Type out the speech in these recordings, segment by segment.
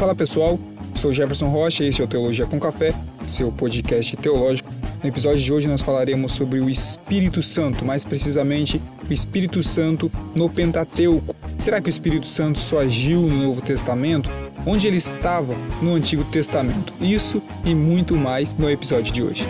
Fala pessoal, sou Jefferson Rocha e esse é o Teologia com Café, seu podcast teológico. No episódio de hoje nós falaremos sobre o Espírito Santo, mais precisamente o Espírito Santo no Pentateuco. Será que o Espírito Santo só agiu no Novo Testamento? Onde ele estava no Antigo Testamento? Isso e muito mais no episódio de hoje.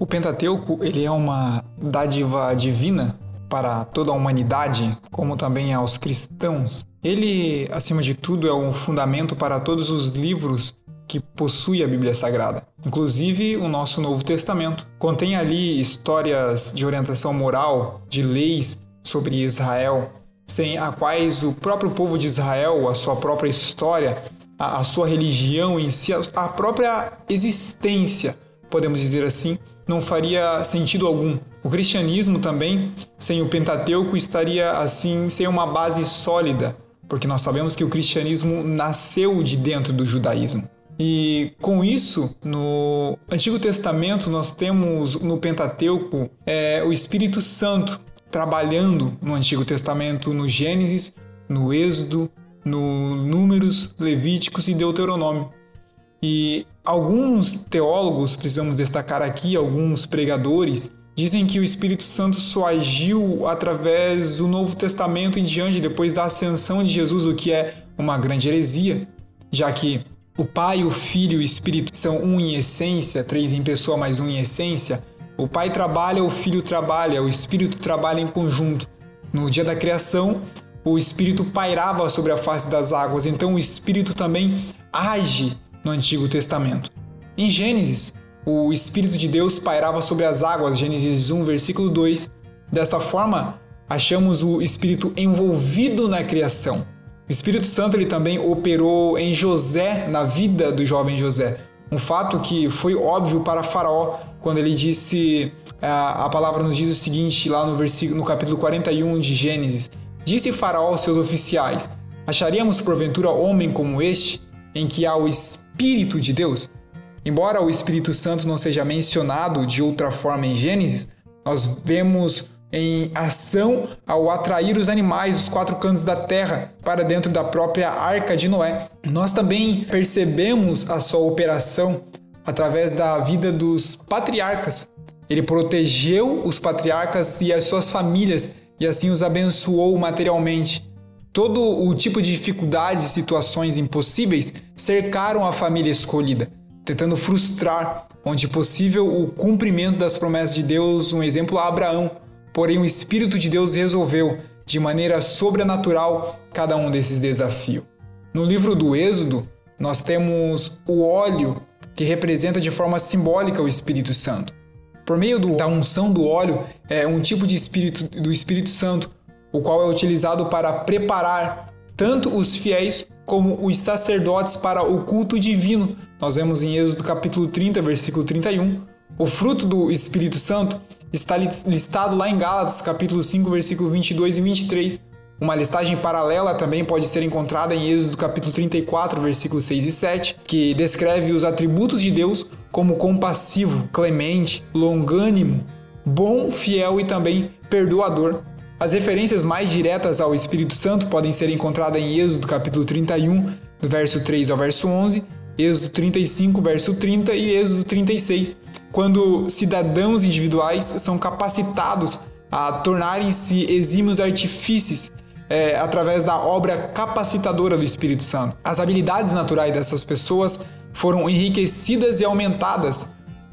O Pentateuco ele é uma dádiva divina para toda a humanidade, como também aos cristãos. Ele, acima de tudo, é um fundamento para todos os livros que possui a Bíblia Sagrada, inclusive o nosso Novo Testamento. Contém ali histórias de orientação moral, de leis sobre Israel, sem a quais o próprio povo de Israel, a sua própria história, a, a sua religião em si, a própria existência, podemos dizer assim, não faria sentido algum. O cristianismo também, sem o Pentateuco, estaria assim sem uma base sólida, porque nós sabemos que o cristianismo nasceu de dentro do judaísmo. E com isso, no Antigo Testamento, nós temos no Pentateuco é, o Espírito Santo trabalhando no Antigo Testamento, no Gênesis, no Êxodo, no Números, Levíticos e Deuteronômio. E alguns teólogos, precisamos destacar aqui, alguns pregadores, dizem que o Espírito Santo só agiu através do Novo Testamento em diante, depois da ascensão de Jesus, o que é uma grande heresia, já que o Pai, o Filho e o Espírito são um em essência, três em pessoa, mais um em essência. O Pai trabalha, o Filho trabalha, o Espírito trabalha em conjunto. No dia da criação, o Espírito pairava sobre a face das águas, então o Espírito também age no Antigo Testamento. Em Gênesis, o Espírito de Deus pairava sobre as águas, Gênesis 1, versículo 2. Dessa forma, achamos o Espírito envolvido na criação. O Espírito Santo ele também operou em José, na vida do jovem José. Um fato que foi óbvio para Faraó quando ele disse, a, a palavra nos diz o seguinte, lá no, versículo, no capítulo 41 de Gênesis: Disse Faraó aos seus oficiais: Acharíamos porventura homem como este, em que há o Espírito de Deus? Embora o Espírito Santo não seja mencionado de outra forma em Gênesis, nós vemos em ação ao atrair os animais dos quatro cantos da terra para dentro da própria arca de Noé. Nós também percebemos a sua operação através da vida dos patriarcas. Ele protegeu os patriarcas e as suas famílias e assim os abençoou materialmente. Todo o tipo de dificuldades e situações impossíveis cercaram a família escolhida, tentando frustrar, onde possível, o cumprimento das promessas de Deus, um exemplo a Abraão. Porém, o Espírito de Deus resolveu, de maneira sobrenatural, cada um desses desafios. No livro do Êxodo, nós temos o óleo, que representa de forma simbólica o Espírito Santo. Por meio do, da unção do óleo, é um tipo de espírito do Espírito Santo, o qual é utilizado para preparar tanto os fiéis como os sacerdotes para o culto divino. Nós vemos em Êxodo capítulo 30, versículo 31. O fruto do Espírito Santo está listado lá em Gálatas capítulo 5, versículo 22 e 23. Uma listagem paralela também pode ser encontrada em Êxodo capítulo 34, versículos 6 e 7, que descreve os atributos de Deus como compassivo, clemente, longânimo, bom, fiel e também perdoador. As referências mais diretas ao Espírito Santo podem ser encontradas em Êxodo capítulo 31, do verso 3 ao verso 11, Êxodo 35, verso 30 e Êxodo 36, quando cidadãos individuais são capacitados a tornarem-se exímios artifícios é, através da obra capacitadora do Espírito Santo. As habilidades naturais dessas pessoas foram enriquecidas e aumentadas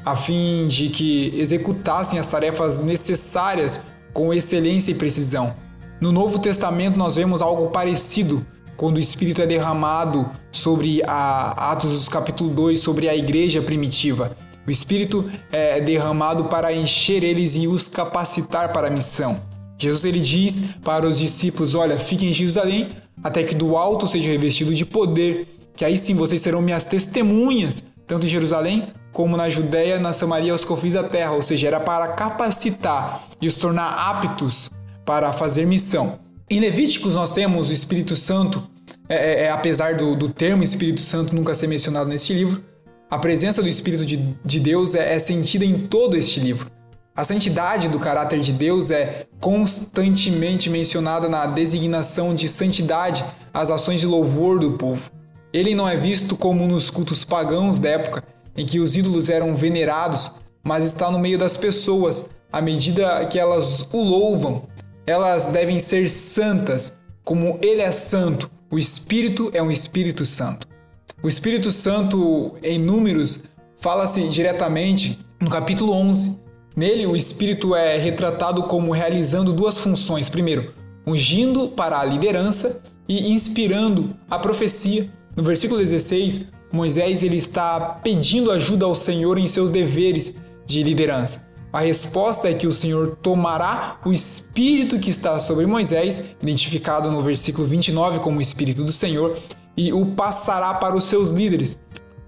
a fim de que executassem as tarefas necessárias com excelência e precisão. No Novo Testamento nós vemos algo parecido quando o Espírito é derramado sobre a Atos capítulo 2 sobre a igreja primitiva. O Espírito é derramado para encher eles e os capacitar para a missão. Jesus ele diz para os discípulos: Olha, fiquem em Jerusalém até que do alto seja revestido de poder, que aí sim vocês serão minhas testemunhas, tanto em Jerusalém como na Judéia, na Samaria, aos confins da terra, ou seja, era para capacitar e os tornar aptos para fazer missão. Em Levíticos nós temos o Espírito Santo, é, é, é, apesar do, do termo Espírito Santo nunca ser mencionado neste livro, a presença do Espírito de, de Deus é, é sentida em todo este livro. A santidade do caráter de Deus é constantemente mencionada na designação de santidade às ações de louvor do povo. Ele não é visto como nos cultos pagãos da época, em que os ídolos eram venerados, mas está no meio das pessoas à medida que elas o louvam elas devem ser santas, como ele é santo. O Espírito é um Espírito Santo. O Espírito Santo, em Números, fala-se diretamente no capítulo 11. Nele, o Espírito é retratado como realizando duas funções. Primeiro, ungindo para a liderança e inspirando a profecia. No versículo 16, Moisés ele está pedindo ajuda ao Senhor em seus deveres de liderança. A resposta é que o Senhor tomará o espírito que está sobre Moisés, identificado no versículo 29 como o espírito do Senhor, e o passará para os seus líderes.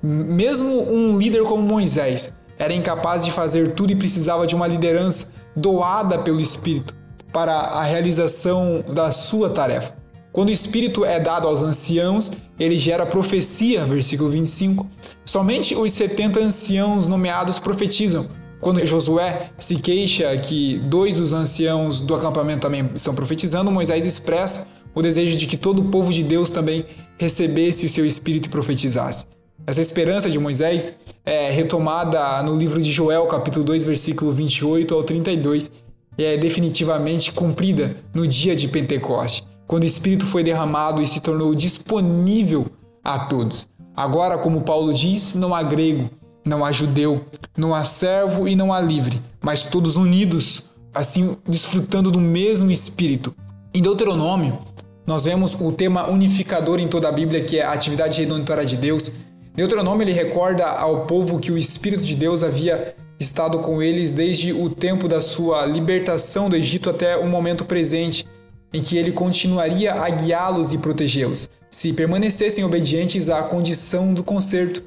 Mesmo um líder como Moisés era incapaz de fazer tudo e precisava de uma liderança doada pelo Espírito para a realização da sua tarefa. Quando o Espírito é dado aos anciãos, ele gera profecia, versículo 25. Somente os 70 anciãos nomeados profetizam, quando Josué se queixa que dois dos anciãos do acampamento também estão profetizando, Moisés expressa o desejo de que todo o povo de Deus também recebesse o seu espírito e profetizasse. Essa esperança de Moisés é retomada no livro de Joel, capítulo 2, versículo 28 ao 32, e é definitivamente cumprida no dia de Pentecoste, quando o Espírito foi derramado e se tornou disponível a todos. Agora, como Paulo diz, não há grego, não há judeu, não há servo e não há livre, mas todos unidos, assim desfrutando do mesmo Espírito. Em Deuteronômio, nós vemos o tema unificador em toda a Bíblia, que é a atividade redentora de Deus. Deuteronômio ele recorda ao povo que o Espírito de Deus havia estado com eles desde o tempo da sua libertação do Egito até o momento presente, em que ele continuaria a guiá-los e protegê-los, se permanecessem obedientes à condição do concerto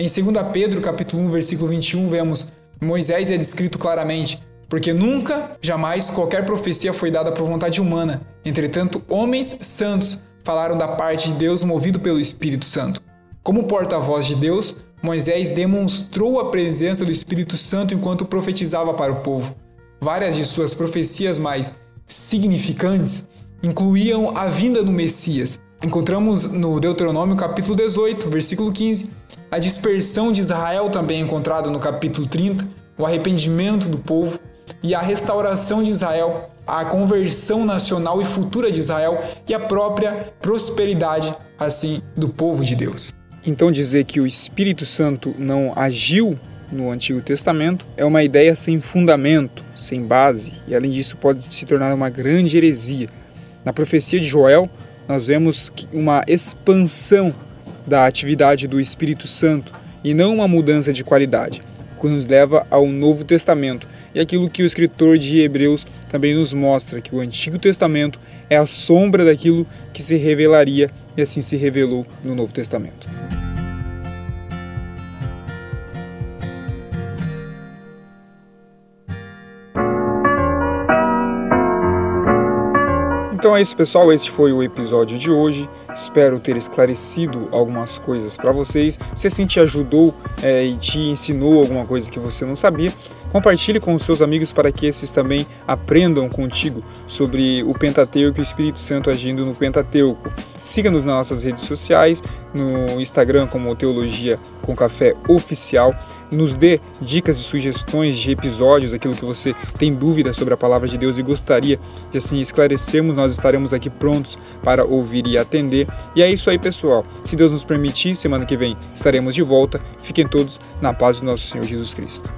em 2 Pedro, capítulo 1, versículo 21, vemos Moisés é descrito claramente, porque nunca, jamais qualquer profecia foi dada por vontade humana. Entretanto, homens santos falaram da parte de Deus movido pelo Espírito Santo. Como porta-voz de Deus, Moisés demonstrou a presença do Espírito Santo enquanto profetizava para o povo. Várias de suas profecias mais significantes incluíam a vinda do Messias. Encontramos no Deuteronômio capítulo 18, versículo 15, a dispersão de Israel também é encontrada no capítulo 30, o arrependimento do povo e a restauração de Israel, a conversão nacional e futura de Israel e a própria prosperidade assim do povo de Deus. Então dizer que o Espírito Santo não agiu no Antigo Testamento é uma ideia sem fundamento, sem base, e além disso pode se tornar uma grande heresia. Na profecia de Joel, nós vemos uma expansão da atividade do Espírito Santo e não uma mudança de qualidade, que nos leva ao Novo Testamento e aquilo que o escritor de Hebreus também nos mostra, que o Antigo Testamento é a sombra daquilo que se revelaria e assim se revelou no Novo Testamento. Então é isso, pessoal. Este foi o episódio de hoje. Espero ter esclarecido algumas coisas para vocês. Se assim te ajudou é, e te ensinou alguma coisa que você não sabia, compartilhe com os seus amigos para que esses também aprendam contigo sobre o Pentateuco e o Espírito Santo agindo no Pentateuco. Siga-nos nas nossas redes sociais, no Instagram como Teologia com Café Oficial. Nos dê dicas e sugestões de episódios, aquilo que você tem dúvida sobre a palavra de Deus e gostaria de assim esclarecermos. Nós estaremos aqui prontos para ouvir e atender e é isso aí, pessoal. Se Deus nos permitir, semana que vem estaremos de volta. Fiquem todos na paz do nosso Senhor Jesus Cristo.